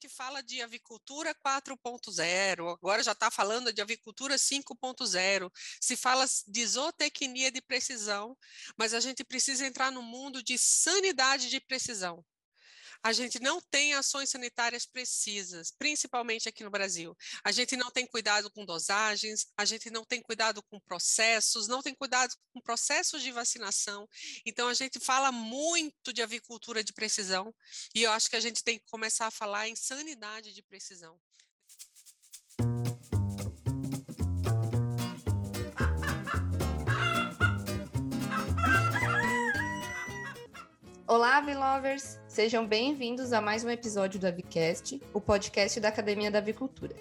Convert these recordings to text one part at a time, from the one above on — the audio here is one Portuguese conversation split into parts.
gente fala de avicultura 4.0, agora já está falando de avicultura 5.0, se fala de zootecnia de precisão, mas a gente precisa entrar no mundo de sanidade de precisão a gente não tem ações sanitárias precisas, principalmente aqui no Brasil. A gente não tem cuidado com dosagens, a gente não tem cuidado com processos, não tem cuidado com processos de vacinação. Então, a gente fala muito de avicultura de precisão e eu acho que a gente tem que começar a falar em sanidade de precisão. Olá, Avilovers! Sejam bem-vindos a mais um episódio do Avicast, o podcast da Academia da Avicultura.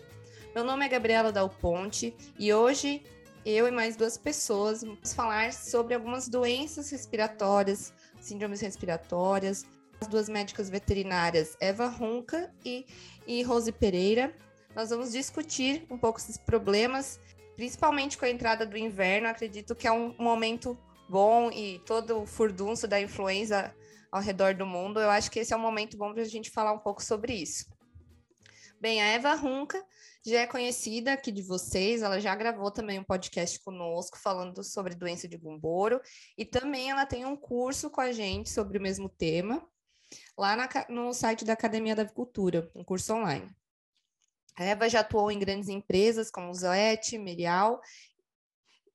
Meu nome é Gabriela Dal Ponte e hoje eu e mais duas pessoas vamos falar sobre algumas doenças respiratórias, síndromes respiratórias. As duas médicas veterinárias, Eva Runca e, e Rose Pereira. Nós vamos discutir um pouco esses problemas, principalmente com a entrada do inverno. Acredito que é um momento bom e todo o furdunço da influenza ao redor do mundo. Eu acho que esse é um momento bom para a gente falar um pouco sobre isso. Bem, a Eva Runca já é conhecida aqui de vocês, ela já gravou também um podcast conosco falando sobre doença de Gumboro e também ela tem um curso com a gente sobre o mesmo tema lá na, no site da Academia da Avicultura, um curso online. A Eva já atuou em grandes empresas como Zoete, Merial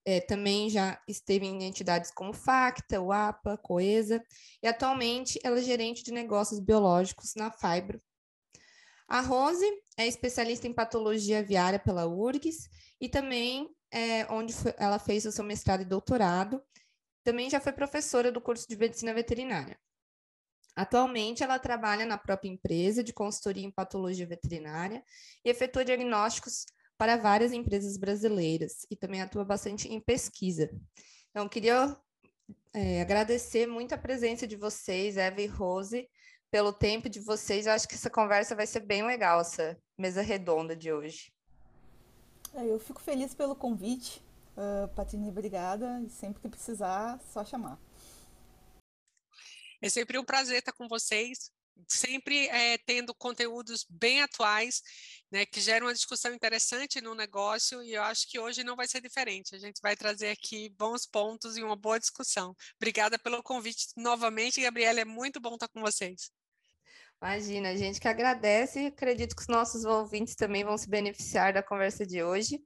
é, também já esteve em entidades como Facta, UAPA, Coesa, e atualmente ela é gerente de negócios biológicos na Fibro. A Rose é especialista em patologia aviária pela URGS e também é, onde foi, ela fez o seu mestrado e doutorado. Também já foi professora do curso de medicina veterinária. Atualmente, ela trabalha na própria empresa de consultoria em patologia veterinária e efetua diagnósticos para várias empresas brasileiras e também atua bastante em pesquisa. Então, queria é, agradecer muito a presença de vocês, Eva e Rose, pelo tempo de vocês. Eu acho que essa conversa vai ser bem legal, essa mesa redonda de hoje. É, eu fico feliz pelo convite. Uh, Patrícia, obrigada. E sempre que precisar, só chamar. É sempre um prazer estar com vocês sempre é, tendo conteúdos bem atuais, né, que geram uma discussão interessante no negócio, e eu acho que hoje não vai ser diferente. A gente vai trazer aqui bons pontos e uma boa discussão. Obrigada pelo convite novamente, Gabriela, é muito bom estar com vocês. Imagina, a gente que agradece acredito que os nossos ouvintes também vão se beneficiar da conversa de hoje.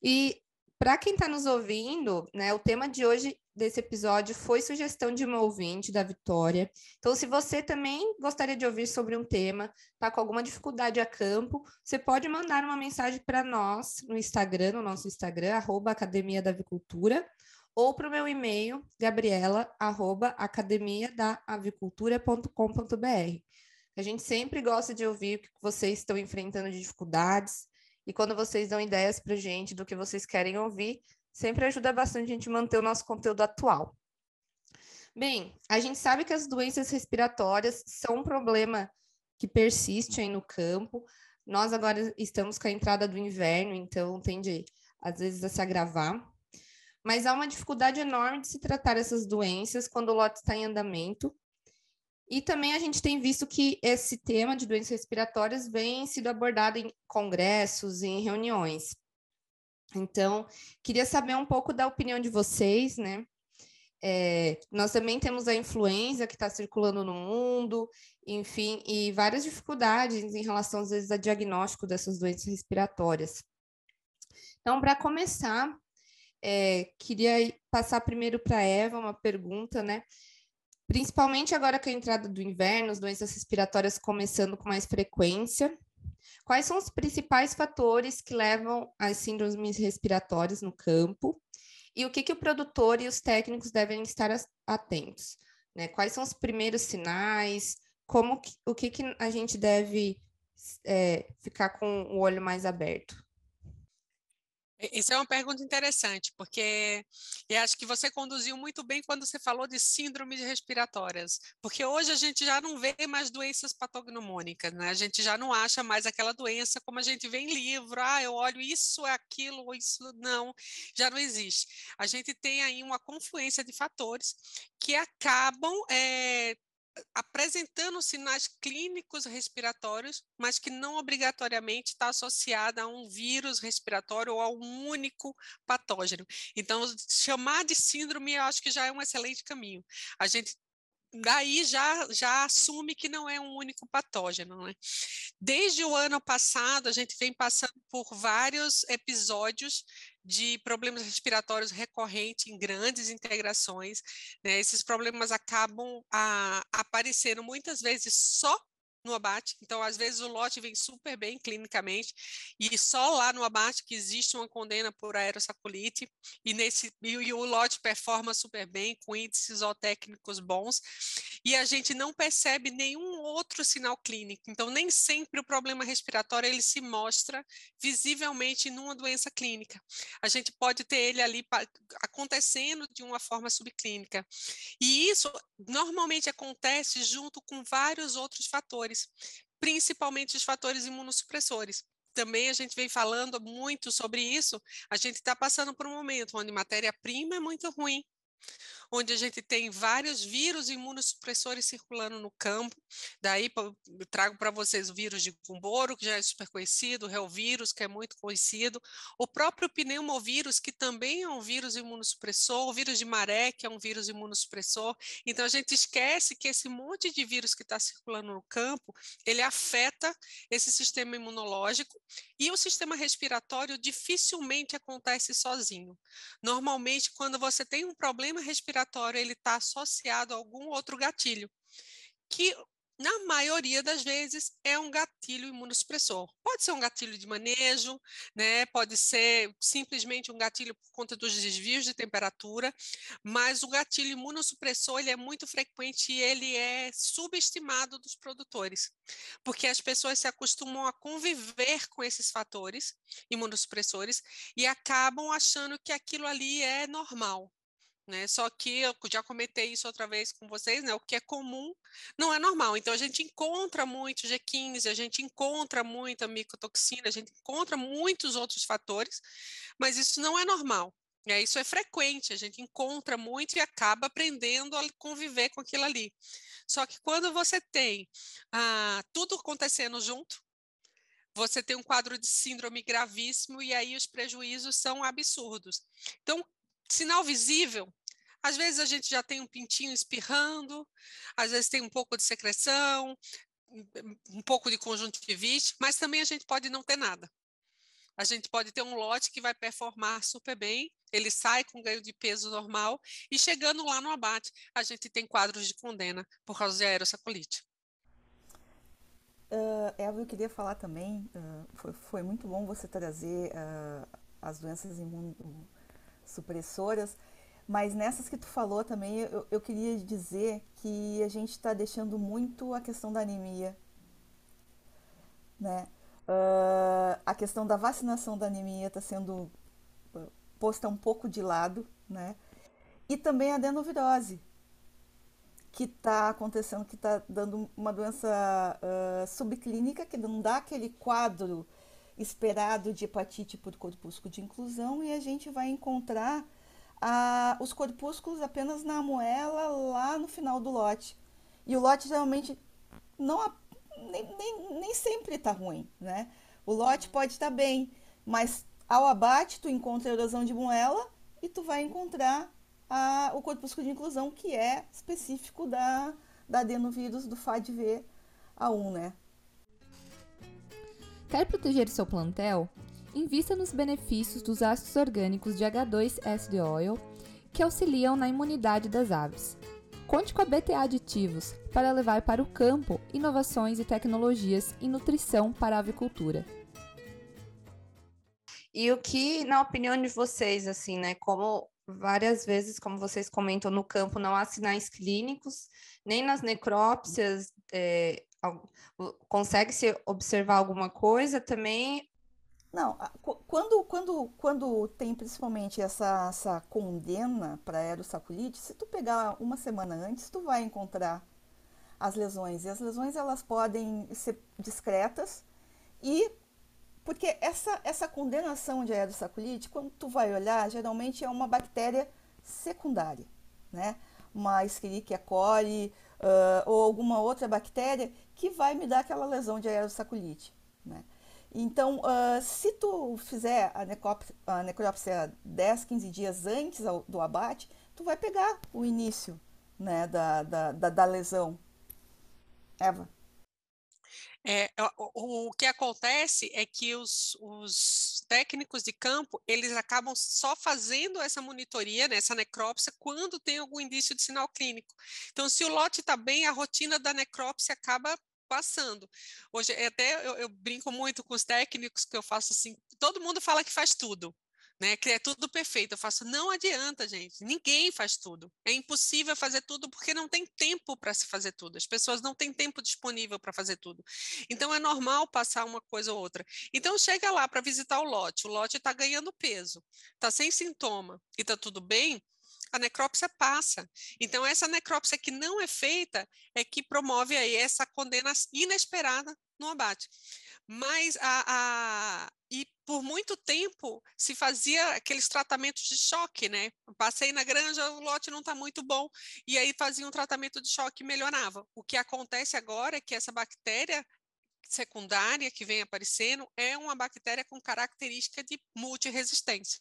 E para quem está nos ouvindo, né, o tema de hoje desse episódio foi sugestão de uma ouvinte da Vitória. Então, se você também gostaria de ouvir sobre um tema, está com alguma dificuldade a campo, você pode mandar uma mensagem para nós no Instagram, no nosso Instagram, arroba Academia da Avicultura, ou para o meu e-mail, gabriela, arroba academiadaavicultura.com.br. A gente sempre gosta de ouvir o que vocês estão enfrentando de dificuldades, e quando vocês dão ideias para gente do que vocês querem ouvir, sempre ajuda bastante a gente manter o nosso conteúdo atual. Bem, a gente sabe que as doenças respiratórias são um problema que persiste aí no campo. Nós agora estamos com a entrada do inverno, então tende às vezes a se agravar. Mas há uma dificuldade enorme de se tratar essas doenças quando o lote está em andamento e também a gente tem visto que esse tema de doenças respiratórias vem sido abordado em congressos em reuniões. Então, queria saber um pouco da opinião de vocês, né? É, nós também temos a influenza que está circulando no mundo, enfim, e várias dificuldades em relação, às vezes, a diagnóstico dessas doenças respiratórias. Então, para começar, é, queria passar primeiro para Eva uma pergunta, né? Principalmente agora com a entrada do inverno, as doenças respiratórias começando com mais frequência. Quais são os principais fatores que levam às síndromes respiratórias no campo? E o que, que o produtor e os técnicos devem estar atentos? Né? Quais são os primeiros sinais? Como que, o que, que a gente deve é, ficar com o olho mais aberto? Isso é uma pergunta interessante, porque eu acho que você conduziu muito bem quando você falou de síndromes respiratórias, porque hoje a gente já não vê mais doenças patognomônicas, né? A gente já não acha mais aquela doença como a gente vê em livro, ah, eu olho isso, aquilo, isso não, já não existe. A gente tem aí uma confluência de fatores que acabam é, apresentando sinais clínicos respiratórios, mas que não obrigatoriamente está associada a um vírus respiratório ou a um único patógeno. Então, chamar de síndrome, eu acho que já é um excelente caminho. A gente daí já, já assume que não é um único patógeno. Né? Desde o ano passado, a gente vem passando por vários episódios de problemas respiratórios recorrentes em grandes integrações. Né? Esses problemas acabam a, aparecendo muitas vezes só no abate, então às vezes o lote vem super bem clinicamente e só lá no abate que existe uma condena por aerossaculite e nesse e, e o lote performa super bem com índices zootécnicos bons e a gente não percebe nenhum outro sinal clínico. Então nem sempre o problema respiratório ele se mostra visivelmente numa doença clínica. A gente pode ter ele ali acontecendo de uma forma subclínica. E isso normalmente acontece junto com vários outros fatores fatores, principalmente os fatores imunossupressores. Também a gente vem falando muito sobre isso. A gente está passando por um momento onde matéria-prima é muito ruim, onde a gente tem vários vírus imunossupressores circulando no campo. Daí trago para vocês o vírus de Gumboro, que já é super conhecido, o reovírus, que é muito conhecido, o próprio pneumovírus, que também é um vírus imunossupressor, o vírus de maré, que é um vírus imunossupressor. Então a gente esquece que esse monte de vírus que está circulando no campo, ele afeta esse sistema imunológico e o sistema respiratório dificilmente acontece sozinho. Normalmente, quando você tem um problema respiratório, respiratório ele está associado a algum outro gatilho, que na maioria das vezes é um gatilho imunossupressor. Pode ser um gatilho de manejo, né? Pode ser simplesmente um gatilho por conta dos desvios de temperatura, mas o gatilho imunossupressor ele é muito frequente e ele é subestimado dos produtores, porque as pessoas se acostumam a conviver com esses fatores imunossupressores e acabam achando que aquilo ali é normal. Né? Só que eu já comentei isso outra vez com vocês, né? O que é comum não é normal. Então a gente encontra muito G15, a gente encontra muita micotoxina, a gente encontra muitos outros fatores, mas isso não é normal. É, isso é frequente, a gente encontra muito e acaba aprendendo a conviver com aquilo ali. Só que quando você tem ah, tudo acontecendo junto, você tem um quadro de síndrome gravíssimo e aí os prejuízos são absurdos. Então, sinal visível às vezes a gente já tem um pintinho espirrando, às vezes tem um pouco de secreção, um pouco de conjuntivite, mas também a gente pode não ter nada. A gente pode ter um lote que vai performar super bem, ele sai com ganho de peso normal e chegando lá no abate, a gente tem quadros de condena por causa de aerossaculite. Uh, Eva, eu queria falar também, uh, foi, foi, muito bom você trazer uh, as doenças imunossupressoras, mas nessas que tu falou também, eu, eu queria dizer que a gente está deixando muito a questão da anemia, né? Uh, a questão da vacinação da anemia está sendo ah, posta um pouco de lado, né? E também a adenovirose, que está acontecendo, que está dando uma doença uh, subclínica, que não dá aquele quadro esperado de hepatite por corpúsculo de inclusão, e a gente vai encontrar a, os corpúsculos apenas na moela lá no final do lote. E o lote geralmente não nem, nem, nem sempre está ruim, né? O lote pode estar tá bem, mas ao abate tu encontra a erosão de moela e tu vai encontrar a, o corpúsculo de inclusão que é específico da, da adenovírus do FADV-A1, né? Quer proteger seu plantel? Invista nos benefícios dos ácidos orgânicos de H2SD Oil, que auxiliam na imunidade das aves. Conte com a BTA Aditivos para levar para o campo inovações e tecnologias em nutrição para a avicultura. E o que, na opinião de vocês, assim, né, como várias vezes, como vocês comentam, no campo não há sinais clínicos, nem nas necrópsias é, consegue-se observar alguma coisa também, não, quando, quando, quando tem principalmente essa, essa condena para aerossaculite, se tu pegar uma semana antes, tu vai encontrar as lesões. E as lesões elas podem ser discretas e porque essa, essa condenação de aerossaculite, quando tu vai olhar, geralmente é uma bactéria secundária, né? Uma Escherichia coli, uh, ou alguma outra bactéria que vai me dar aquela lesão de aerosaculite. Né? Então, uh, se tu fizer a, necrópsia, a necrópsia 10, 15 dias antes do abate, tu vai pegar o início né, da, da, da, da lesão. Eva. É, o, o, que acontece é que os, os, técnicos de campo, eles acabam só fazendo essa monitoria, né, essa necrópsia, quando tem algum indício de sinal clínico. Então, se o lote está bem, a rotina da necrópsia acaba passando. Hoje, até eu, eu brinco muito com os técnicos que eu faço assim, todo mundo fala que faz tudo, né, que é tudo perfeito. Eu faço, não adianta, gente. Ninguém faz tudo. É impossível fazer tudo porque não tem tempo para se fazer tudo. As pessoas não têm tempo disponível para fazer tudo. Então é normal passar uma coisa ou outra. Então chega lá para visitar o lote. O lote está ganhando peso, está sem sintoma e está tudo bem. A necrópsia passa. Então, essa necrópsia que não é feita é que promove aí essa condena inesperada no abate. Mas a, a, e por muito tempo se fazia aqueles tratamentos de choque, né? Passei na granja, o lote não está muito bom, e aí fazia um tratamento de choque e melhorava. O que acontece agora é que essa bactéria secundária que vem aparecendo é uma bactéria com característica de multiresistência.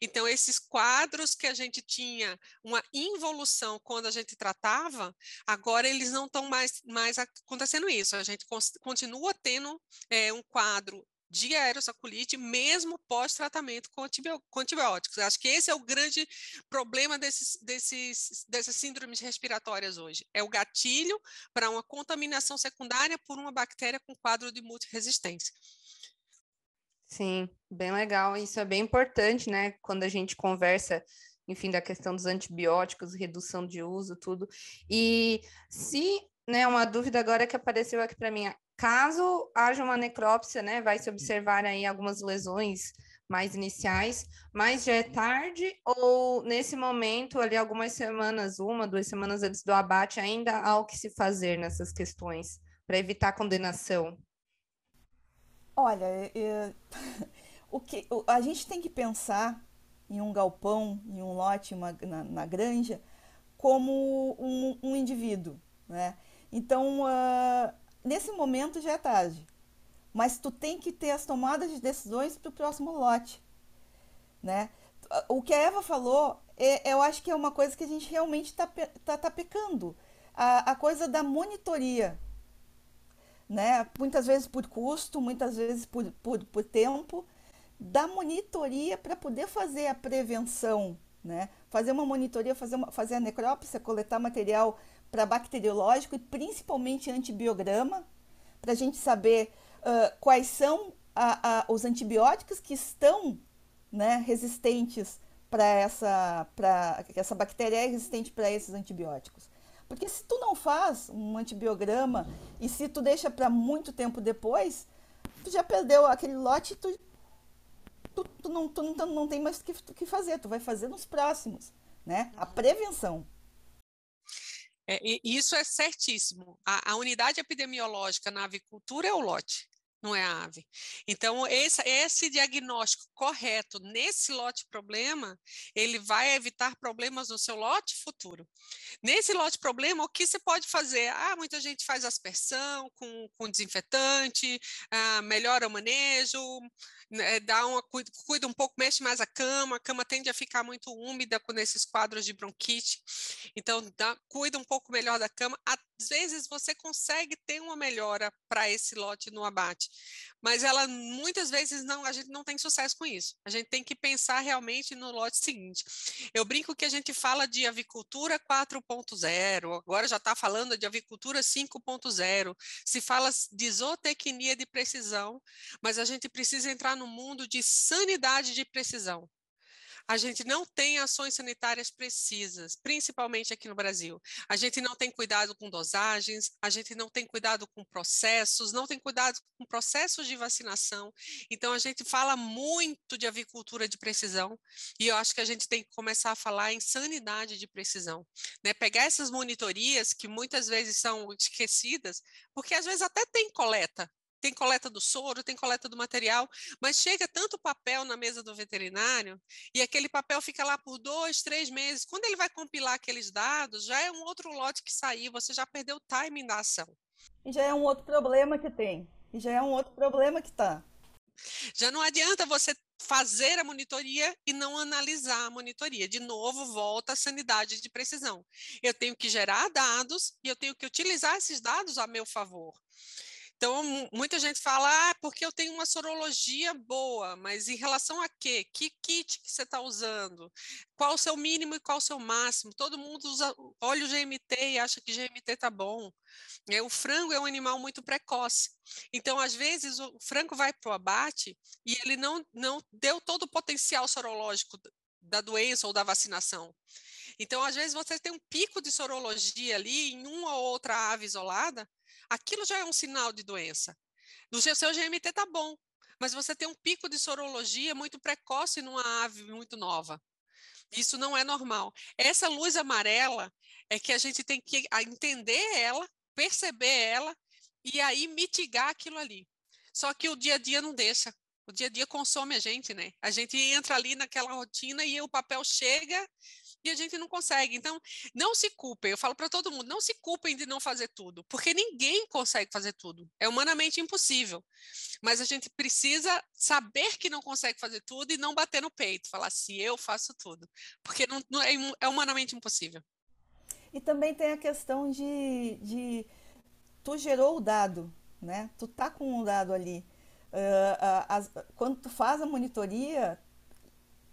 Então, esses quadros que a gente tinha uma involução quando a gente tratava, agora eles não estão mais, mais acontecendo isso. A gente continua tendo é, um quadro de aerosaculite, mesmo pós-tratamento com, antibióticos. Acho que esse é o grande problema desses, desses, dessas síndromes respiratórias hoje. É o gatilho para uma contaminação secundária por uma bactéria com quadro de multiresistência. Sim, bem legal. Isso é bem importante, né? Quando a gente conversa, enfim, da questão dos antibióticos, redução de uso, tudo. E se, né, uma dúvida agora que apareceu aqui para mim, Caso haja uma necrópsia, né, vai se observar aí algumas lesões mais iniciais, mas já é tarde ou nesse momento, ali algumas semanas, uma, duas semanas antes do abate, ainda há o que se fazer nessas questões para evitar condenação? Olha, é, o que a gente tem que pensar em um galpão, em um lote, uma, na, na granja, como um, um indivíduo, né? Então, uh, nesse momento já é tarde. Mas tu tem que ter as tomadas de decisões para o próximo lote. Né? O que a Eva falou, é, eu acho que é uma coisa que a gente realmente está tá, tá pecando. A, a coisa da monitoria. Né? Muitas vezes por custo, muitas vezes por, por, por tempo, da monitoria para poder fazer a prevenção, né? fazer uma monitoria, fazer, uma, fazer a necrópsia, coletar material para bacteriológico e principalmente antibiograma, para a gente saber uh, quais são a, a, os antibióticos que estão né, resistentes para essa, essa bactéria é resistente para esses antibióticos. Porque se tu não faz um antibiograma e se tu deixa para muito tempo depois, tu já perdeu aquele lote, tu, tu, tu, não, tu não, não tem mais o que, que fazer, tu vai fazer nos próximos, né? A prevenção. É, isso é certíssimo. A, a, unidade epidemiológica na avicultura é o lote, não é a ave. Então, esse, esse diagnóstico correto nesse lote problema, ele vai evitar problemas no seu lote futuro. Nesse lote problema, o que você pode fazer? Ah, muita gente faz aspersão com, com desinfetante, ah, melhora o manejo, né, dá uma, cuida, um pouco, mexe mais a cama, a cama tende a ficar muito úmida com esses quadros de bronquite, então dá, cuida um pouco melhor da cama. Às vezes você consegue ter uma melhora para esse lote no abate, mas ela muitas vezes não, a gente não tem sucesso com isso. A gente tem que pensar realmente no lote seguinte. Eu brinco que a gente fala de avicultura 4.0, agora já está falando de avicultura 5.0, se fala de zootecnia de precisão, mas a gente precisa entrar no mundo de sanidade de precisão. A gente não tem ações sanitárias precisas, principalmente aqui no Brasil. A gente não tem cuidado com dosagens, a gente não tem cuidado com processos, não tem cuidado com processos de vacinação. Então, a gente fala muito de avicultura de precisão e eu acho que a gente tem que começar a falar em sanidade de precisão. Né? Pegar essas monitorias que muitas vezes são esquecidas, porque às vezes até tem coleta tem coleta do soro, tem coleta do material, mas chega tanto papel na mesa do veterinário e aquele papel fica lá por dois, três meses. Quando ele vai compilar aqueles dados, já é um outro lote que saiu, você já perdeu o timing da ação. E já é um outro problema que tem. E já é um outro problema que está. Já não adianta você fazer a monitoria e não analisar a monitoria. De novo, volta a sanidade de precisão. Eu tenho que gerar dados e eu tenho que utilizar esses dados a meu favor. Então, muita gente fala, ah, porque eu tenho uma sorologia boa, mas em relação a quê? Que kit que você está usando? Qual o seu mínimo e qual o seu máximo? Todo mundo usa, olha o GMT e acha que GMT está bom. É, o frango é um animal muito precoce. Então, às vezes, o frango vai para o abate e ele não, não deu todo o potencial sorológico da doença ou da vacinação. Então, às vezes, você tem um pico de sorologia ali em uma ou outra ave isolada, aquilo já é um sinal de doença. O seu GMT está bom, mas você tem um pico de sorologia muito precoce numa ave muito nova. Isso não é normal. Essa luz amarela é que a gente tem que entender ela, perceber ela e aí mitigar aquilo ali. Só que o dia a dia não deixa. O dia a dia consome a gente, né? A gente entra ali naquela rotina e o papel chega e a gente não consegue. Então, não se culpem. Eu falo para todo mundo, não se culpem de não fazer tudo, porque ninguém consegue fazer tudo. É humanamente impossível. Mas a gente precisa saber que não consegue fazer tudo e não bater no peito, falar assim, eu faço tudo, porque não, não é, é, humanamente impossível. E também tem a questão de, de tu gerou o dado, né? Tu tá com o dado ali. Uh, uh, as, quando tu faz a monitoria,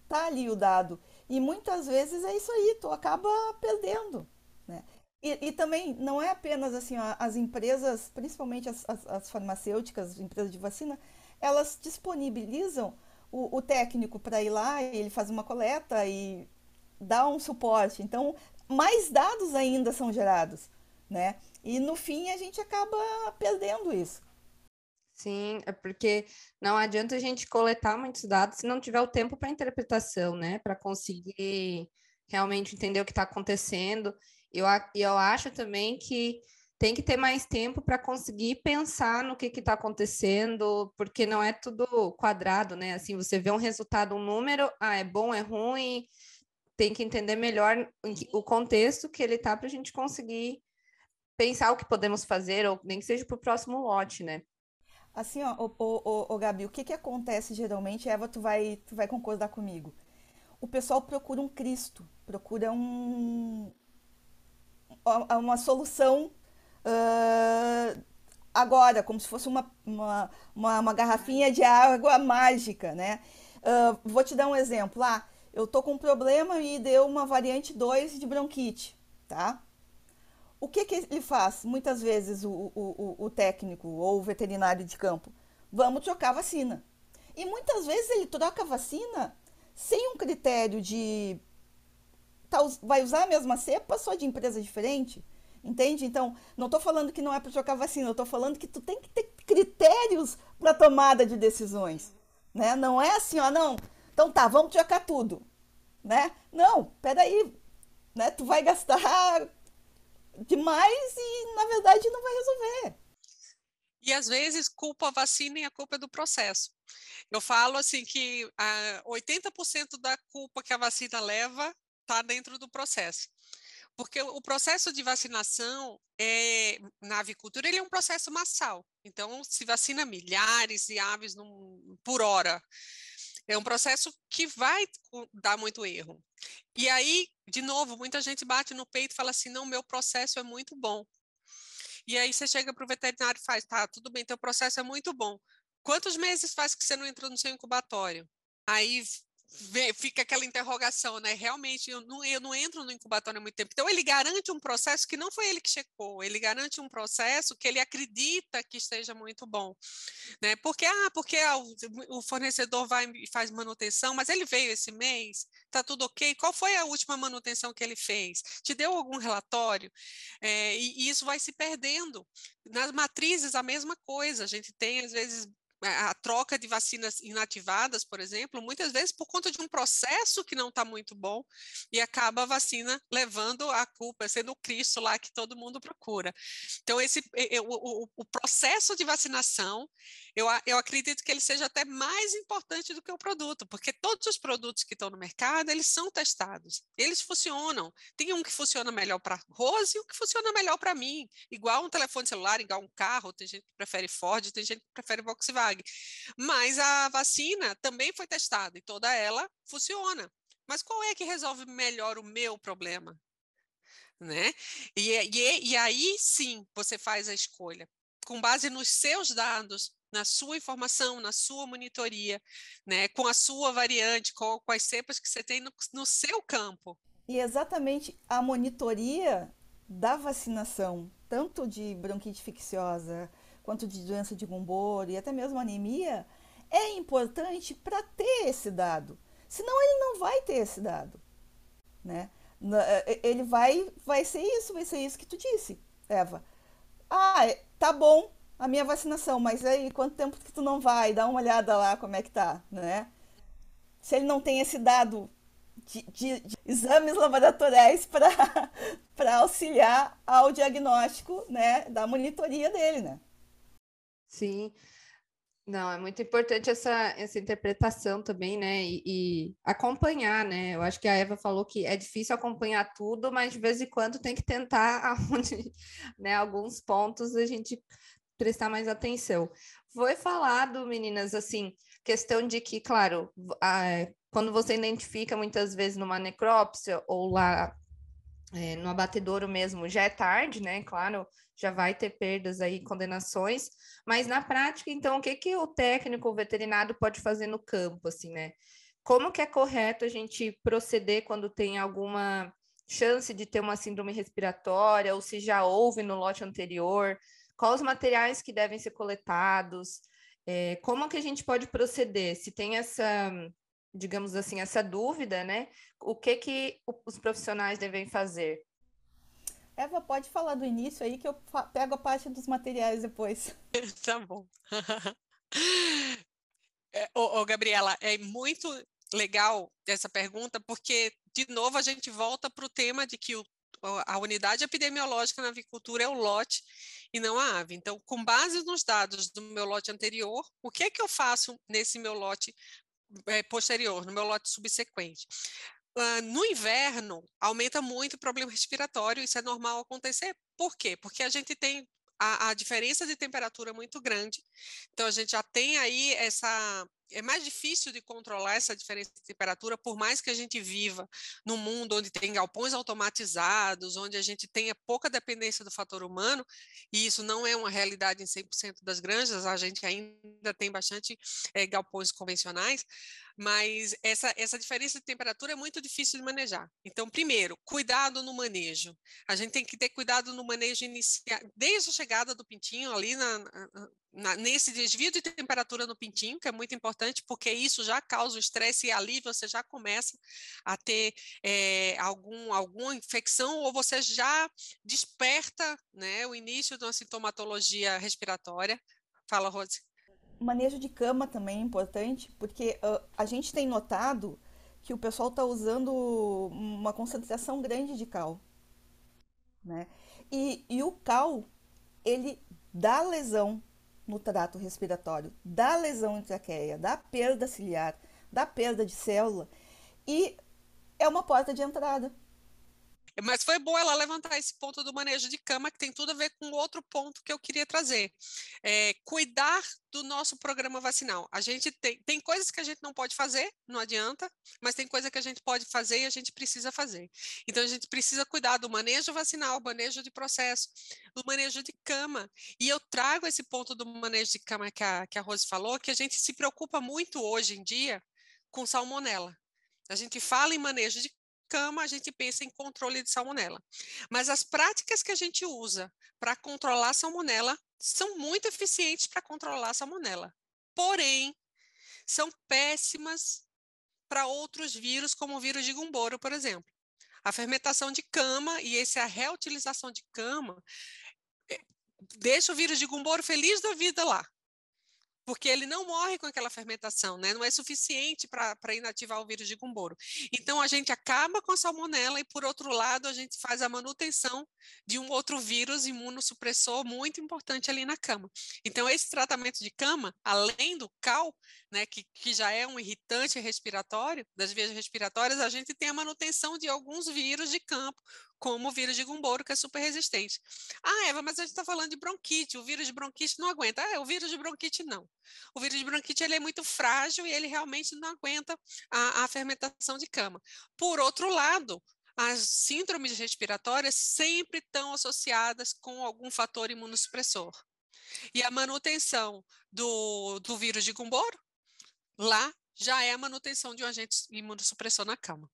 tá ali o dado. E muitas vezes é isso aí, tu acaba perdendo. Né? E, e também não é apenas assim, ó, as empresas, principalmente as, as, as, farmacêuticas, empresas de vacina, elas disponibilizam o, o técnico para ir lá, ele faz uma coleta e dá um suporte. Então, mais dados ainda são gerados. Né? E no fim a gente acaba perdendo isso. Sim, é porque não adianta a gente coletar muitos dados se não tiver o tempo para interpretação, né? Para conseguir realmente entender o que está acontecendo. Eu, eu acho também que tem que ter mais tempo para conseguir pensar no que está acontecendo, porque não é tudo quadrado, né? Assim, você vê um resultado, um número, ah, é bom, é ruim, tem que entender melhor o contexto que ele está para a gente conseguir pensar o que podemos fazer, ou nem que seja para o próximo lote, né? Assim, ó, o, Gabi, o que, que acontece geralmente, Eva, tu vai, tu vai concordar comigo. O pessoal procura um Cristo, procura um, uma solução uh, agora, como se fosse uma, uma, uma, uma, garrafinha de água mágica, né? Uh, vou te dar um exemplo. Ah, eu tô com um problema e deu uma variante 2 de bronquite, tá? O que, que ele faz? Muitas vezes o, o, o técnico ou o veterinário de campo, vamos trocar vacina. E muitas vezes ele troca vacina sem um critério de tá, vai usar a mesma cepa só de empresa diferente. Entende? Então, não estou falando que não é para trocar vacina, eu estou falando que tu tem que ter critérios para tomada de decisões. Né? Não é assim, ó, não. Então tá, vamos trocar tudo. Né? Não, peraí. Né? Tu vai gastar demais e, na verdade, não vai resolver. E às vezes culpa a vacina e a culpa é do processo. Eu falo assim que ah, 80% da culpa que a vacina leva está dentro do processo. Porque o processo de vacinação é, na avicultura ele é um processo massal. Então, se vacina milhares de aves num, por hora. É um processo que vai dar muito erro. E aí, de novo, muita gente bate no peito e fala assim: não, meu processo é muito bom. E aí você chega para o veterinário e faz: tá, tudo bem, teu processo é muito bom. Quantos meses faz que você não entrou no seu incubatório? Aí fica aquela interrogação, né? Realmente, eu não, eu não entro no incubatório há muito tempo. Então, ele garante um processo que não foi ele que checou, ele garante um processo que ele acredita que esteja muito bom, né? Porque, ah, porque o, o fornecedor vai e faz manutenção, mas ele veio esse mês, tá tudo ok? Qual foi a última manutenção que ele fez? Te deu algum relatório? É, e, e isso vai se perdendo. Nas matrizes, a mesma coisa, a gente tem, às vezes, a troca de vacinas inativadas, por exemplo, muitas vezes por conta de um processo que não está muito bom e acaba a vacina levando a culpa, sendo o Cristo lá que todo mundo procura. Então, esse, o, o, o processo de vacinação, eu, eu acredito que ele seja até mais importante do que o produto, porque todos os produtos que estão no mercado, eles são testados, eles funcionam. Tem um que funciona melhor para Rose e um que funciona melhor para mim, igual um telefone celular, igual um carro, tem gente que prefere Ford, tem gente que prefere Volkswagen. Mas a vacina também foi testada e toda ela funciona. Mas qual é que resolve melhor o meu problema? Né? E, e, e aí sim você faz a escolha, com base nos seus dados, na sua informação, na sua monitoria, né, com a sua variante, com, com as cepas que você tem no, no, seu campo. E exatamente a monitoria da vacinação, tanto de bronquite infecciosa quanto de doença de Gumboro e até mesmo anemia, é importante para ter esse dado. Senão ele não vai ter esse dado. Né? É, é, ele vai, vai ser isso, vai ser isso que tu disse, Eva. Ah, é, tá bom a minha vacinação, mas aí quanto tempo que tu não vai? Dá uma olhada lá como é que tá, né? Se ele não tem esse dado de, de, de exames laboratoriais para auxiliar ao diagnóstico, né, da monitoria dele, né? Sim. Não, é muito importante essa, essa interpretação também, né? E, e, acompanhar, né? Eu acho que a Eva falou que é difícil acompanhar tudo, mas de vez em quando tem que tentar aonde, né? Alguns pontos a gente prestar mais atenção. Foi falado, meninas, assim, questão de que, claro, a, quando você identifica muitas vezes numa necrópsia ou lá é, no abatedouro mesmo, já é tarde, né? Claro, já vai ter perdas aí, condenações, mas na prática, então, o que, que o técnico o veterinário pode fazer no campo, assim, né? Como que é correto a gente proceder quando tem alguma chance de ter uma síndrome respiratória, ou se já houve no lote anterior, quais os materiais que devem ser coletados, é, como que a gente pode proceder, se tem essa, digamos assim, essa dúvida, né? O que que os profissionais devem fazer? Eva, pode falar do início aí que eu pego a parte dos materiais depois. tá bom. é, ô, ô, Gabriela, é muito legal essa pergunta, porque, de novo, a gente volta para o tema de que o, a unidade epidemiológica na avicultura é o lote e não a ave. Então, com base nos dados do meu lote anterior, o que é que eu faço nesse meu lote é, posterior, no meu lote subsequente? Uh, no inverno, aumenta muito o problema respiratório, isso é normal acontecer. Por quê? Porque a gente tem a, a diferença de temperatura muito grande, então a gente já tem aí essa é mais difícil de controlar essa diferença de temperatura, por mais que a gente viva num mundo onde tem galpões automatizados, onde a gente tenha pouca dependência do fator humano, e isso não é uma realidade em 100% das granjas, a gente ainda tem bastante é, galpões convencionais, mas essa, essa diferença de temperatura é muito difícil de manejar. Então, primeiro, cuidado no manejo. A gente tem que ter cuidado no manejo inicial, desde a chegada do pintinho ali na, na, nesse desvio de temperatura no pintinho, que é muito importante, porque isso já causa o estresse e ali você já começa a ter é, algum, alguma infecção ou você já desperta né, o início de uma sintomatologia respiratória. Fala, Rose. Manejo de cama também é importante, porque uh, a gente tem notado que o pessoal está usando uma concentração grande de cal. Né? E, e o cal, ele dá lesão no trato respiratório, da lesão traqueia, da perda ciliar, da perda de célula e é uma porta de entrada. Mas foi bom ela levantar esse ponto do manejo de cama, que tem tudo a ver com outro ponto que eu queria trazer. É, cuidar do nosso programa vacinal. A gente tem, tem coisas que a gente não pode fazer, não adianta, mas tem coisa que a gente pode fazer e a gente precisa fazer. Então, a gente precisa cuidar do manejo vacinal, manejo de processo, do manejo de cama. E eu trago esse ponto do manejo de cama que a, que a Rose falou, que a gente se preocupa muito hoje em dia com salmonela. A gente fala em manejo de cama, a gente pensa em controle de salmonela. Mas as práticas que a gente usa para controlar a salmonela são muito eficientes para controlar a salmonela. Porém, são péssimas para outros vírus, como o vírus de Gumboro, por exemplo. A fermentação de cama e essa reutilização de cama eh, deixa o vírus de Gumboro feliz da vida lá. Porque ele não morre com aquela fermentação, né? Não é suficiente para inativar o vírus de Gumboro. Então a gente acaba com a salmonela e por outro lado a gente faz a manutenção de um outro vírus imunossupressor muito importante ali na cama. Então esse tratamento de cama, além do cal, né, que, que já é um irritante respiratório das vias respiratórias, a gente tem a manutenção de alguns vírus de campo, como o vírus de Gumboro, que é super resistente. Ah, Eva, mas a gente está falando de bronquite, o vírus de bronquite não aguenta. Ah, o vírus de bronquite não. O vírus de bronquite ele é muito frágil e ele realmente não aguenta a, a fermentação de cama. Por outro lado, as síndromes respiratórias sempre estão associadas com algum fator imunossupressor. E a manutenção do, do vírus de Gumboro, lá já é a manutenção de um agente imunossupressor na cama.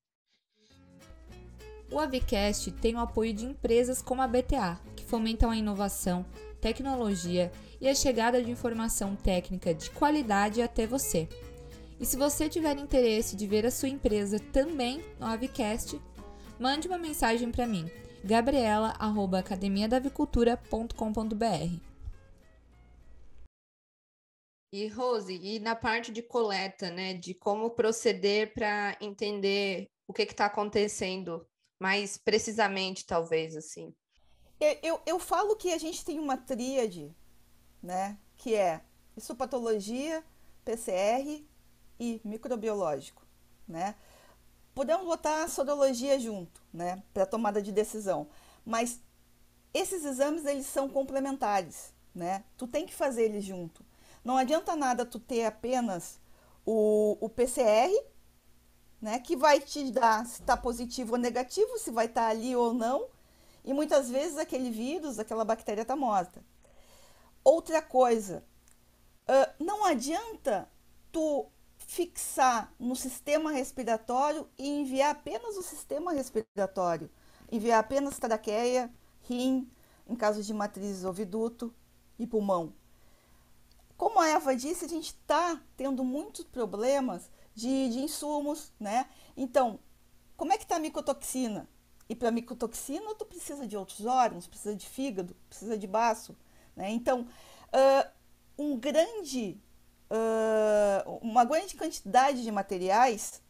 O Avicast tem o apoio de empresas como a BTA, que fomentam a inovação, tecnologia e a chegada de informação técnica de qualidade até você. E se você tiver interesse de ver a sua empresa também no Avicast, mande uma mensagem para mim, gabriela@academiadavicultura.com.br. E Rose, e na parte de coleta, né, de como proceder para entender o que está acontecendo mais precisamente, talvez, assim. Eu, eu, eu, falo que a gente tem uma tríade, né? Que é histopatologia, PCR e microbiológico, né? Podemos botar a sorologia junto, né? Para tomada de decisão. Mas esses exames, eles são complementares, né? Tu tem que fazer eles junto. Não adianta nada tu ter apenas o, o PCR, né? Que vai te dar se está positivo ou negativo, se vai estar tá ali ou não. E muitas vezes aquele vírus, aquela bactéria está morta. Outra coisa, uh, não adianta tu fixar no sistema respiratório e enviar apenas o sistema respiratório. Enviar apenas traqueia, rim, em caso de matriz oviduto e pulmão. Como a Eva disse, a gente está tendo muitos problemas de, de insumos, né? Então, como é que está a micotoxina? E para micotoxina, tu precisa de outros órgãos, precisa de fígado, precisa de baço, né? Então, uh, um grande, uh, uma grande quantidade de materiais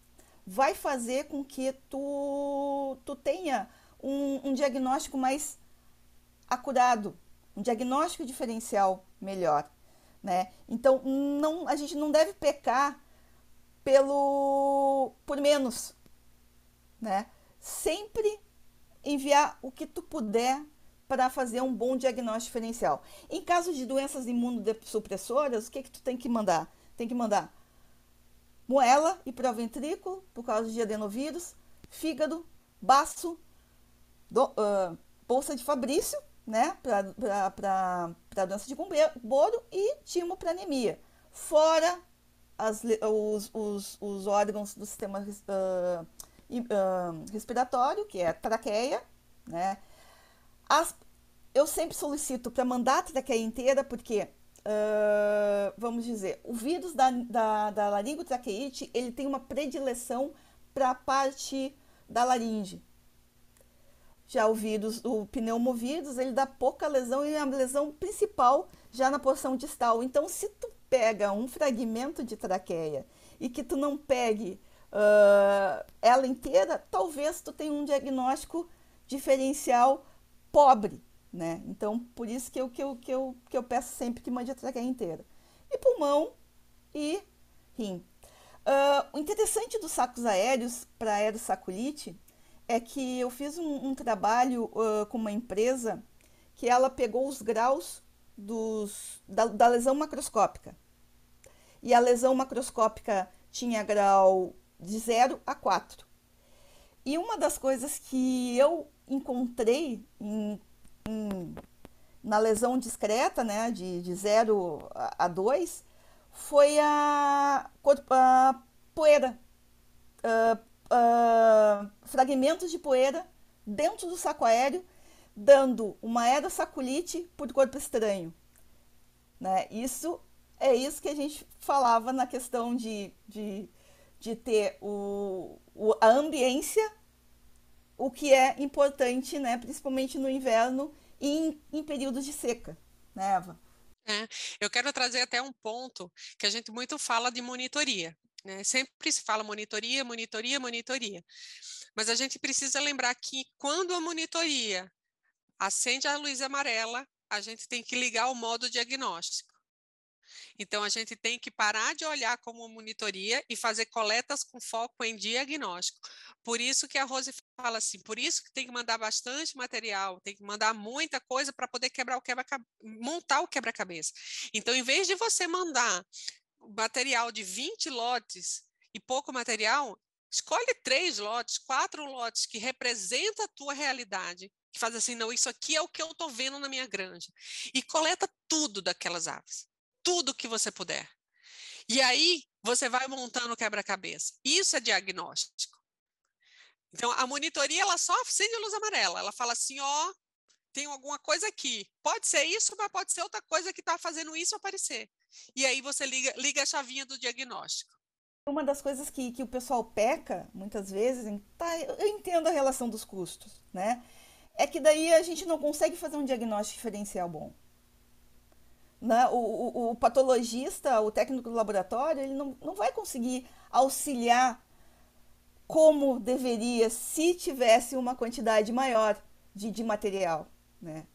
vai fazer com que tu, tu tenha um, um diagnóstico mais acurado, um diagnóstico diferencial melhor, né? Então, não, a gente não deve pecar pelo por menos, né? Sempre enviar o que tu puder para fazer um bom diagnóstico diferencial. Em caso de doenças imunossupressoras, o que que tu tem que mandar? Tem que mandar moela e proventrículo por causa de adenovírus, fígado, baço, do, uh, bolsa de Fabrício, né, para doença de Gumboro e timo para anemia. Fora as, os, os, os, órgãos do sistema uh, uh, respiratório, que é a traqueia, né? As, eu sempre solicito para mandar a traqueia inteira, porque, uh, vamos dizer, o vírus da, da, da laringotraqueite, ele tem uma predileção para a parte da laringe. Já o vírus, o pneumovírus, ele dá pouca lesão e a lesão principal já na porção distal. Então, se tu pega um fragmento de traqueia e que tu não pegue uh, ela inteira, talvez tu tenha um diagnóstico diferencial pobre, né? Então, por isso que eu, que eu, que eu, que eu peço sempre que mande a traqueia inteira. E pulmão e rim. Uh, o interessante dos sacos aéreos para aerossaculite é que eu fiz um, um trabalho uh, com uma empresa que ela pegou os graus dos, da, da lesão macroscópica. E a lesão macroscópica tinha grau de 0 a 4. E uma das coisas que eu encontrei em, em, na lesão discreta, né, de 0 a 2, foi a, a poeira, uh, uh, fragmentos de poeira dentro do saco aéreo dando uma aerossaculite por corpo estranho. Né? Isso é isso que a gente falava na questão de, de, de ter o, o, a ambiência, o que é importante, né? principalmente no inverno e em, em períodos de seca, né, Eva? É, eu quero trazer até um ponto que a gente muito fala de monitoria. Né? Sempre se fala monitoria, monitoria, monitoria. Mas a gente precisa lembrar que quando a monitoria acende a luz amarela, a gente tem que ligar o modo diagnóstico. Então, a gente tem que parar de olhar como monitoria e fazer coletas com foco em diagnóstico. Por isso que a Rose fala assim, por isso que tem que mandar bastante material, tem que mandar muita coisa para poder quebrar o quebra montar o quebra-cabeça. Então, em vez de você mandar material de 20 lotes e pouco material, escolhe três lotes, quatro lotes que representam a tua realidade, que faz assim, não, isso aqui é o que eu estou vendo na minha granja. E coleta tudo daquelas aves, tudo que você puder. E aí você vai montando o quebra-cabeça. Isso é diagnóstico. Então, a monitoria, ela só acende luz amarela. Ela fala assim, ó, tem alguma coisa aqui. Pode ser isso, mas pode ser outra coisa que está fazendo isso aparecer. E aí você liga, liga a chavinha do diagnóstico. Uma das coisas que, que o pessoal peca, muitas vezes, em, tá, eu entendo a relação dos custos, né? É que daí a gente não consegue fazer um diagnóstico diferencial bom. Né? O, o, o patologista, o técnico do laboratório, ele não, não vai conseguir auxiliar como deveria se tivesse uma quantidade maior de, de material, né?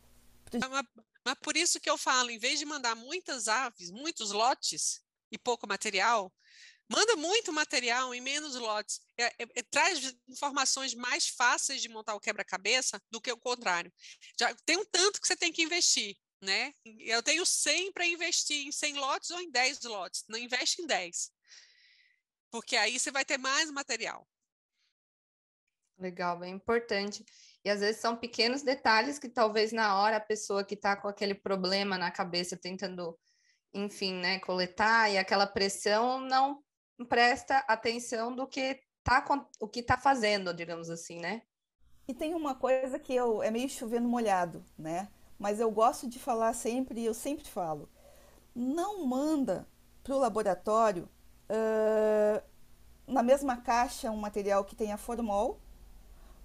Mas, mas por isso que eu falo, em vez de mandar muitas aves, muitos lotes e pouco material, manda muito material em menos lotes. É, é, é, traz informações mais fáceis de montar o quebra-cabeça do que o contrário. Já tem um tanto que você tem que investir, né? Eu tenho 100 para investir em 100 lotes ou em 10 lotes. Não investe em 10. Porque aí você vai ter mais material. Legal, bem importante. E às vezes são pequenos detalhes que talvez na hora a pessoa que está com aquele problema na cabeça tentando, enfim, né, coletar e aquela pressão não presta atenção do que tá o que está fazendo, digamos assim, né? E tem uma coisa que eu é meio chovendo molhado, né? Mas eu gosto de falar sempre, eu sempre falo, não manda para o laboratório uh, na mesma caixa um material que tenha formol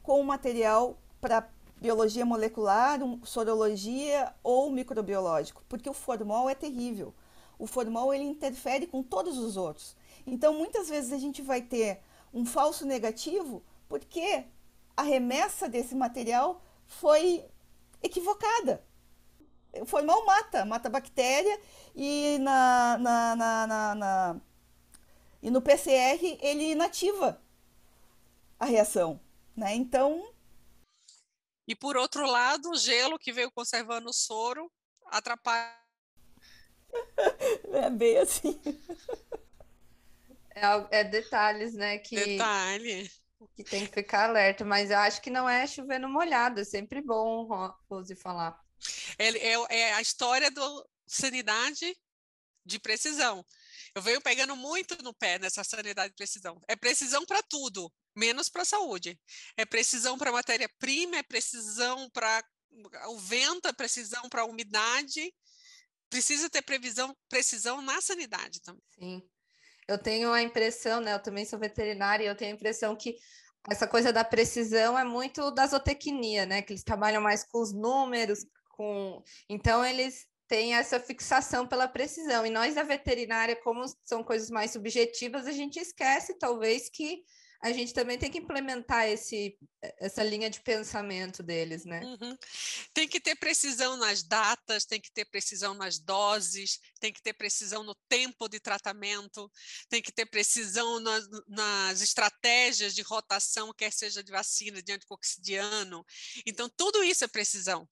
com um material para biologia molecular, um, sorologia ou microbiológico, porque o formol é terrível. O formol ele interfere com todos os outros. Então, muitas vezes a gente vai ter um falso negativo porque a remessa desse material foi equivocada. O formol mata, mata bactéria e, na, na, na, na, e no PCR ele inativa a reação. Né? Então. E por outro lado, o gelo que veio conservando o soro atrapalha. é bem assim. É, é, detalhes, né? Que, Detalhe. Que tem que ficar alerta, mas eu acho que não é chovendo molhado, é sempre bom, Rose, falar. É, é, é a história do sanidade de precisão. Eu venho pegando muito no pé nessa sanidade de precisão. É precisão para tudo menos para a saúde. É precisão para matéria-prima, é precisão para o vento, é precisão para a umidade. Precisa ter previsão, precisão na sanidade também. Sim. Eu tenho a impressão, né? Eu também sou veterinária e eu tenho a impressão que essa coisa da precisão é muito da zootecnia, né? Que eles trabalham mais com os números, com então eles têm essa fixação pela precisão. E nós da veterinária, como são coisas mais subjetivas, a gente esquece talvez que a gente também tem que implementar esse, essa linha de pensamento deles, né? Uhum. Tem que ter precisão nas datas, tem que ter precisão nas doses, tem que ter precisão no tempo de tratamento, tem que ter precisão nas, nas estratégias de rotação, quer seja de vacina, de anticoxidiano. Então, tudo isso é precisão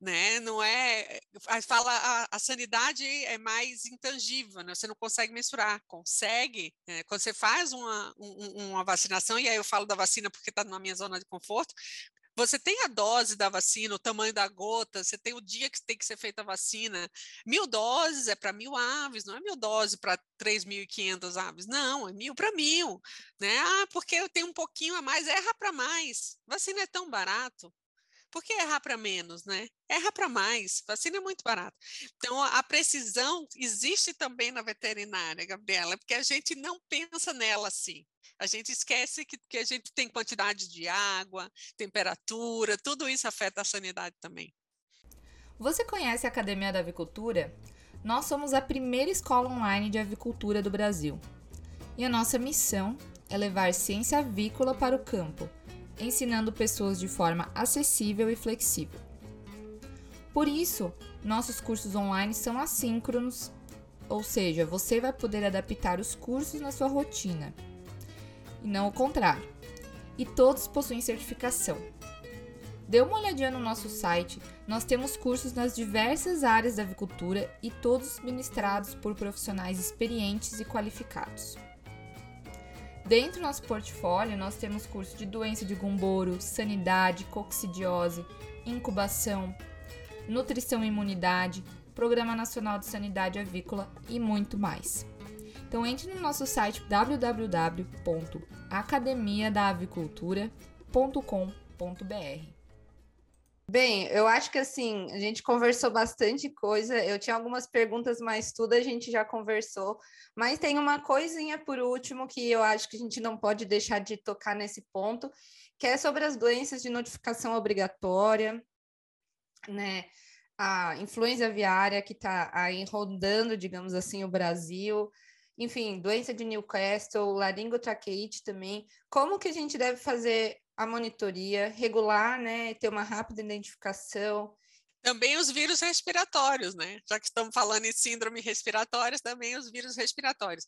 né? Não é. Fala a, a, sanidade é mais intangível, né? Você não consegue mensurar. Consegue. Né? Quando você faz uma, um, uma vacinação, e aí eu falo da vacina porque está na minha zona de conforto, você tem a dose da vacina, o tamanho da gota, você tem o dia que tem que ser feita a vacina. Mil doses é para mil aves, não é mil doses para 3.500 aves. Não, é mil para mil. Né? Ah, porque eu tenho um pouquinho a mais, erra para mais. Vacina é tão barato. Por que errar para menos, né? Erra para mais, vacina é muito barato. Então, a precisão existe também na veterinária, Gabriela, porque a gente não pensa nela assim. A gente esquece que, que a gente tem quantidade de água, temperatura, tudo isso afeta a sanidade também. Você conhece a Academia da Avicultura? Nós somos a primeira escola online de avicultura do Brasil. E a nossa missão é levar ciência avícola para o campo, ensinando pessoas de forma acessível e flexível. Por isso, nossos cursos online são assíncronos, ou seja, você vai poder adaptar os cursos na sua rotina, e não o contrário. E todos possuem certificação. Dê uma olhadinha no nosso site, nós temos cursos nas diversas áreas da avicultura e todos ministrados por profissionais experientes e qualificados. Dentro do nosso portfólio, nós temos curso de doença de gumboro, sanidade, coccidiose, incubação, nutrição e imunidade, Programa Nacional de Sanidade Avícola e muito mais. Então entre no nosso site www.academiadaavicultura.com.br. Bem, eu acho que assim, a gente conversou bastante coisa. Eu tinha algumas perguntas, mas tudo a gente já conversou. Mas tem uma coisinha por último que eu acho que a gente não pode deixar de tocar nesse ponto, que é sobre as doenças de notificação obrigatória, né? A influenza aviária que está aí rondando, digamos assim, o Brasil. Enfim, doença de Newcastle, laringotraqueite também. Como que a gente deve fazer a monitoria, regular, né, ter uma rápida identificação. Também os vírus respiratórios, né? Já que estamos falando em síndrome respiratórias, também os vírus respiratórios.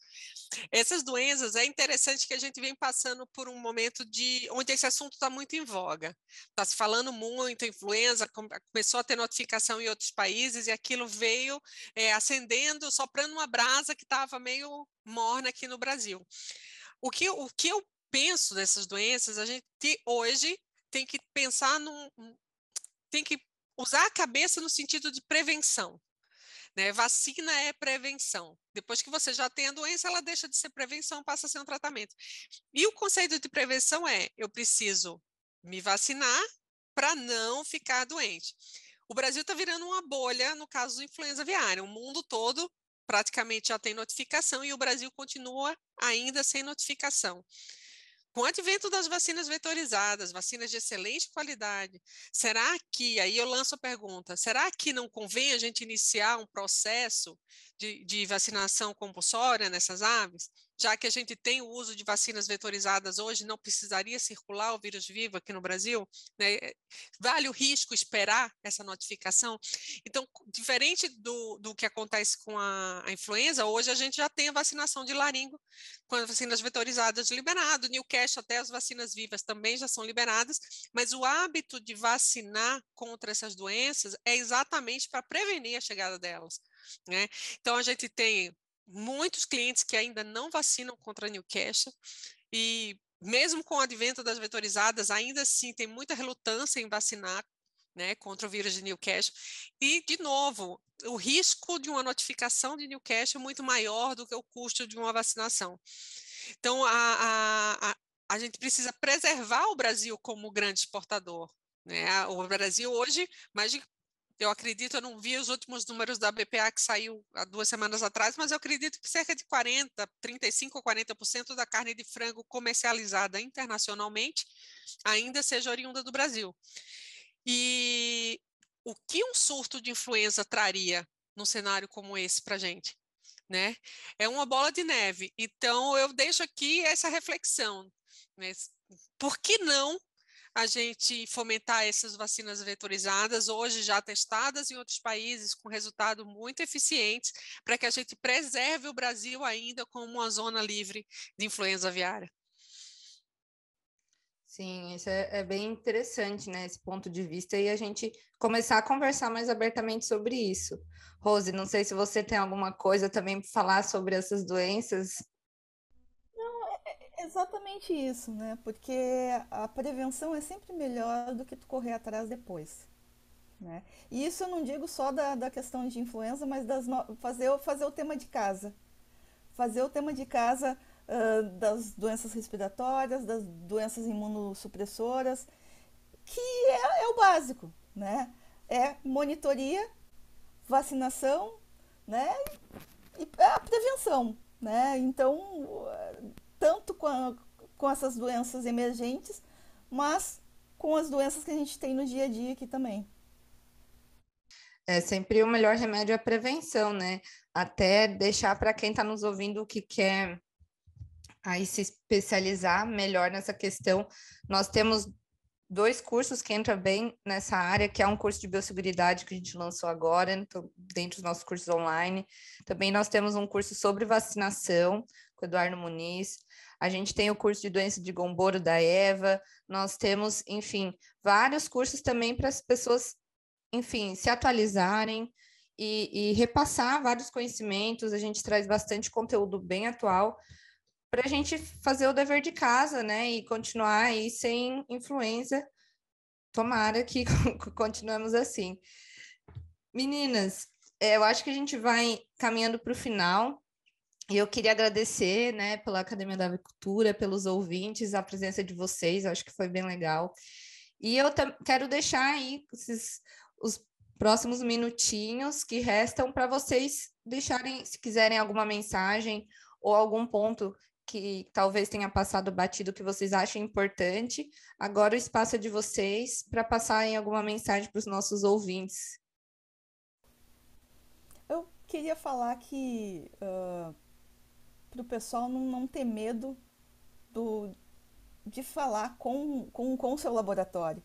Essas doenças é interessante que a gente vem passando por um momento de onde esse assunto está muito em voga. Está se falando muito, influenza, começou a ter notificação em outros países e aquilo veio é, acendendo, soprando uma brasa que estava meio morna aqui no Brasil. O que, o que eu penso nessas doenças, a gente hoje tem que pensar num. tem que usar a cabeça no sentido de prevenção. Né? Vacina é prevenção. Depois que você já tem a doença, ela deixa de ser prevenção, passa a ser um tratamento. E o conceito de prevenção é: eu preciso me vacinar para não ficar doente. O Brasil está virando uma bolha no caso do influenza aviária. O mundo todo praticamente já tem notificação e o Brasil continua ainda sem notificação. Com o advento das vacinas vetorizadas, vacinas de excelente qualidade, será que, aí eu lanço a pergunta, será que não convém a gente iniciar um processo de, de vacinação compulsória nessas aves? Já que a gente tem o uso de vacinas vetorizadas hoje, não precisaria circular o vírus vivo aqui no Brasil? Né? Vale o risco esperar essa notificação? Então, diferente do, do que acontece com a, a influenza, hoje a gente já tem a vacinação de laringo com as vacinas vetorizadas liberado, Newcastle até as vacinas vivas também já são liberadas, mas o hábito de vacinar contra essas doenças é exatamente para prevenir a chegada delas. Né? Então, a gente tem muitos clientes que ainda não vacinam contra a Newcastle e mesmo com o advento das vetorizadas, ainda assim tem muita relutância em vacinar né, contra o vírus de Newcastle. E, de novo, o risco de uma notificação de Newcastle é muito maior do que o custo de uma vacinação. Então, a, a, a, a gente precisa preservar o Brasil como grande exportador. Né? O Brasil hoje, mais de eu acredito, eu não vi os últimos números da BPA que saiu há duas semanas atrás, mas eu acredito que cerca de 40, 35 ou 40% da carne de frango comercializada internacionalmente ainda seja oriunda do Brasil. E o que um surto de influenza traria num cenário como esse para a gente? Né? É uma bola de neve. Então, eu deixo aqui essa reflexão. Né? Por que não a gente fomentar essas vacinas vetorizadas, hoje já testadas em outros países, com resultado muito eficientes, para que a gente preserve o Brasil ainda como uma zona livre de influenza aviária. Sim, isso é, é, bem interessante, né, esse ponto de vista, e a gente começar a conversar mais abertamente sobre isso. Rose, não sei se você tem alguma coisa também para falar sobre essas doenças exatamente isso, né? Porque a prevenção é sempre melhor do que tu correr atrás depois. Né? E isso eu não digo só da, da questão de influenza, mas das no... fazer, fazer o tema de casa. Fazer o tema de casa uh, das doenças respiratórias, das doenças imunossupressoras, que é, é o básico, né? É monitoria, vacinação, né? E a prevenção, né? Então, tanto com, a, com essas doenças emergentes, mas com as doenças que a gente tem no dia a dia aqui também. É sempre o melhor remédio a prevenção, né? Até deixar para quem está nos ouvindo que quer aí se especializar melhor nessa questão. Nós temos dois cursos que entram bem nessa área, que é um curso de biosseguridade que a gente lançou agora, então, dentro dos nossos cursos online. Também nós temos um curso sobre vacinação, com o Eduardo Muniz. A gente tem o curso de doença de Gomboro da Eva. Nós temos, enfim, vários cursos também para as pessoas, enfim, se atualizarem e, e repassar vários conhecimentos. A gente traz bastante conteúdo bem atual para a gente fazer o dever de casa, né? E continuar aí sem influência. Tomara que continuemos assim. Meninas, é, eu acho que a gente vai caminhando para o final. E eu queria agradecer, né, pela Academia da Agricultura, pelos ouvintes, a presença de vocês, acho que foi bem legal. E eu quero deixar aí esses, os próximos minutinhos que restam para vocês deixarem, se quiserem alguma mensagem ou algum ponto que talvez tenha passado batido que vocês achem importante. Agora o espaço é de vocês para passarem alguma mensagem para os nossos ouvintes. Eu queria falar que uh, para o pessoal não, não ter medo do, de falar com, com, com o seu laboratório.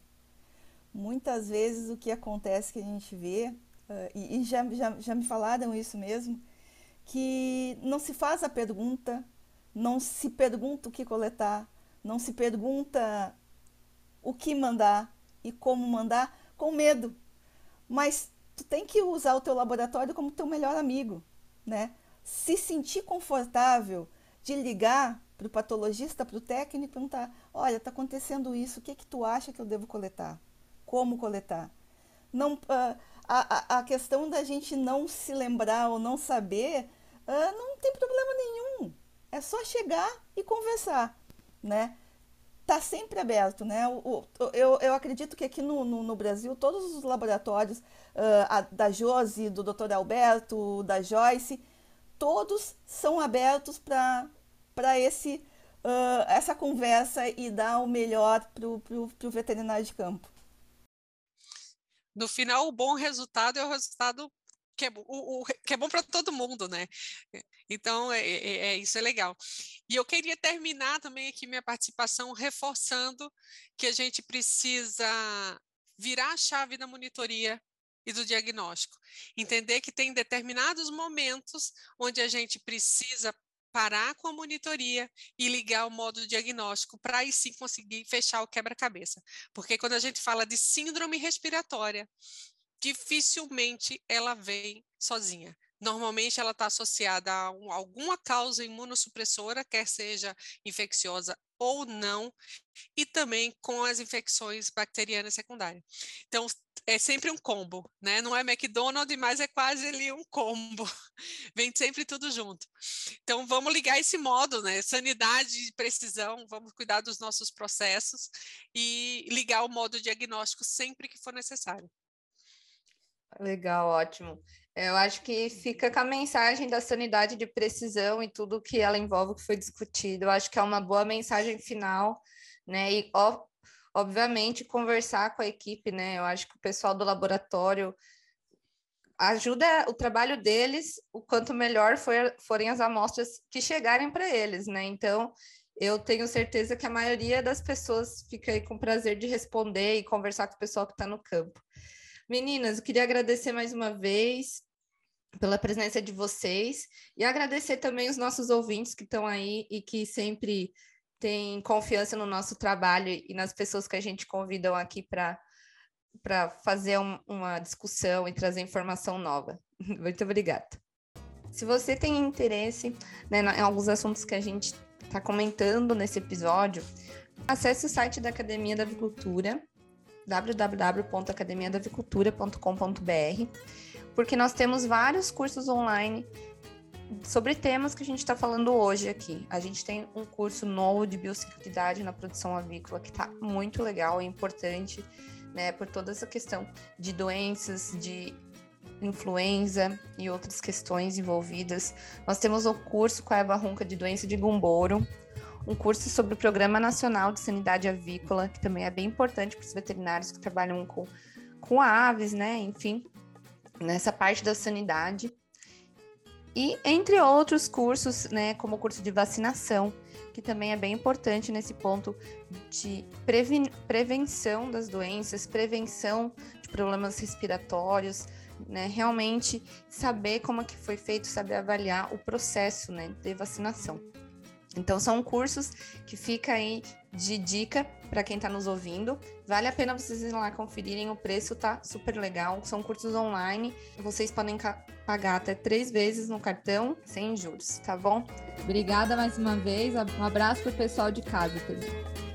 Muitas vezes o que acontece que a gente vê, uh, e, e já, já, já me falaram isso mesmo, que não se faz a pergunta não se pergunta o que coletar, não se pergunta o que mandar e como mandar com medo. Mas tu tem que usar o teu laboratório como teu melhor amigo, né? Se sentir confortável de ligar para o patologista, para o técnico perguntar: olha, está acontecendo isso, o que, que tu acha que eu devo coletar? Como coletar? Não, uh, a, a, questão da gente não se lembrar ou não saber uh, não tem problema nenhum. É só chegar e conversar, né? Tá sempre aberto, né? O, o, eu, eu acredito que aqui no, no, no Brasil, todos os laboratórios, uh, a, da Josi, do Dr. Alberto, da Joyce, todos são abertos para esse uh, essa conversa e dar o melhor para o veterinário de campo. No final, o bom resultado é o resultado que é, o, o, que é bom para todo mundo, né? Então, é, é, é, isso é legal. E eu queria terminar também aqui minha participação reforçando que a gente precisa virar a chave da monitoria e do diagnóstico. Entender que tem determinados momentos onde a gente precisa parar com a monitoria e ligar o modo diagnóstico para aí sim conseguir fechar o quebra-cabeça. Porque quando a gente fala de síndrome respiratória, dificilmente ela vem sozinha. Normalmente ela está associada a um, alguma causa imunossupressora, quer seja infecciosa ou não, e também com as infecções bacterianas secundárias. Então, é sempre um combo, né? Não é McDonald's, mas é quase ali um combo. Vem sempre tudo junto. Então, vamos ligar esse modo, né? Sanidade e precisão, vamos cuidar dos nossos processos e ligar o modo diagnóstico sempre que for necessário. Legal, ótimo. Eu acho que fica com a mensagem da sanidade de precisão e tudo que ela envolve que foi discutido. Eu acho que é uma boa mensagem final, né? E ó, obviamente conversar com a equipe, né? Eu acho que o pessoal do laboratório ajuda o trabalho deles, o quanto melhor for, forem as amostras que chegarem para eles, né? Então, eu tenho certeza que a maioria das pessoas fica aí com prazer de responder e conversar com o pessoal que está no campo. Meninas, eu queria agradecer mais uma vez pela presença de vocês e agradecer também os nossos ouvintes que estão aí e que sempre têm confiança no nosso trabalho e nas pessoas que a gente convidam aqui para para fazer um, uma discussão e trazer informação nova. Muito obrigada. Se você tem interesse né, em alguns assuntos que a gente está comentando nesse episódio, acesse o site da Academia da Avicultura www.academiadavicultura.com.br, porque nós temos vários cursos online sobre temas que a gente está falando hoje aqui. A gente tem um curso novo de biosseguridade na produção avícola que está muito legal e importante, né, por toda essa questão de doenças, de influenza e outras questões envolvidas. Nós temos o curso com a Eva Runca de doença de Gumboro, um curso sobre o Programa Nacional de Sanidade Avícola, que também é bem importante para os veterinários que trabalham com, com aves, né? Enfim. nessa parte da sanidade. E entre outros cursos, né, como o curso de vacinação, que também é bem importante nesse ponto de prevenção das doenças, prevenção de problemas respiratórios, né? Realmente saber como é que foi feito, saber avaliar o processo, né, de vacinação. Então são cursos que fica aí de dica para quem está nos ouvindo. Vale a pena vocês irem lá conferirem, o preço tá super legal. São cursos online, vocês podem pagar até três vezes no cartão sem juros, tá bom? Obrigada mais uma vez. Um abraço pro pessoal de casa também.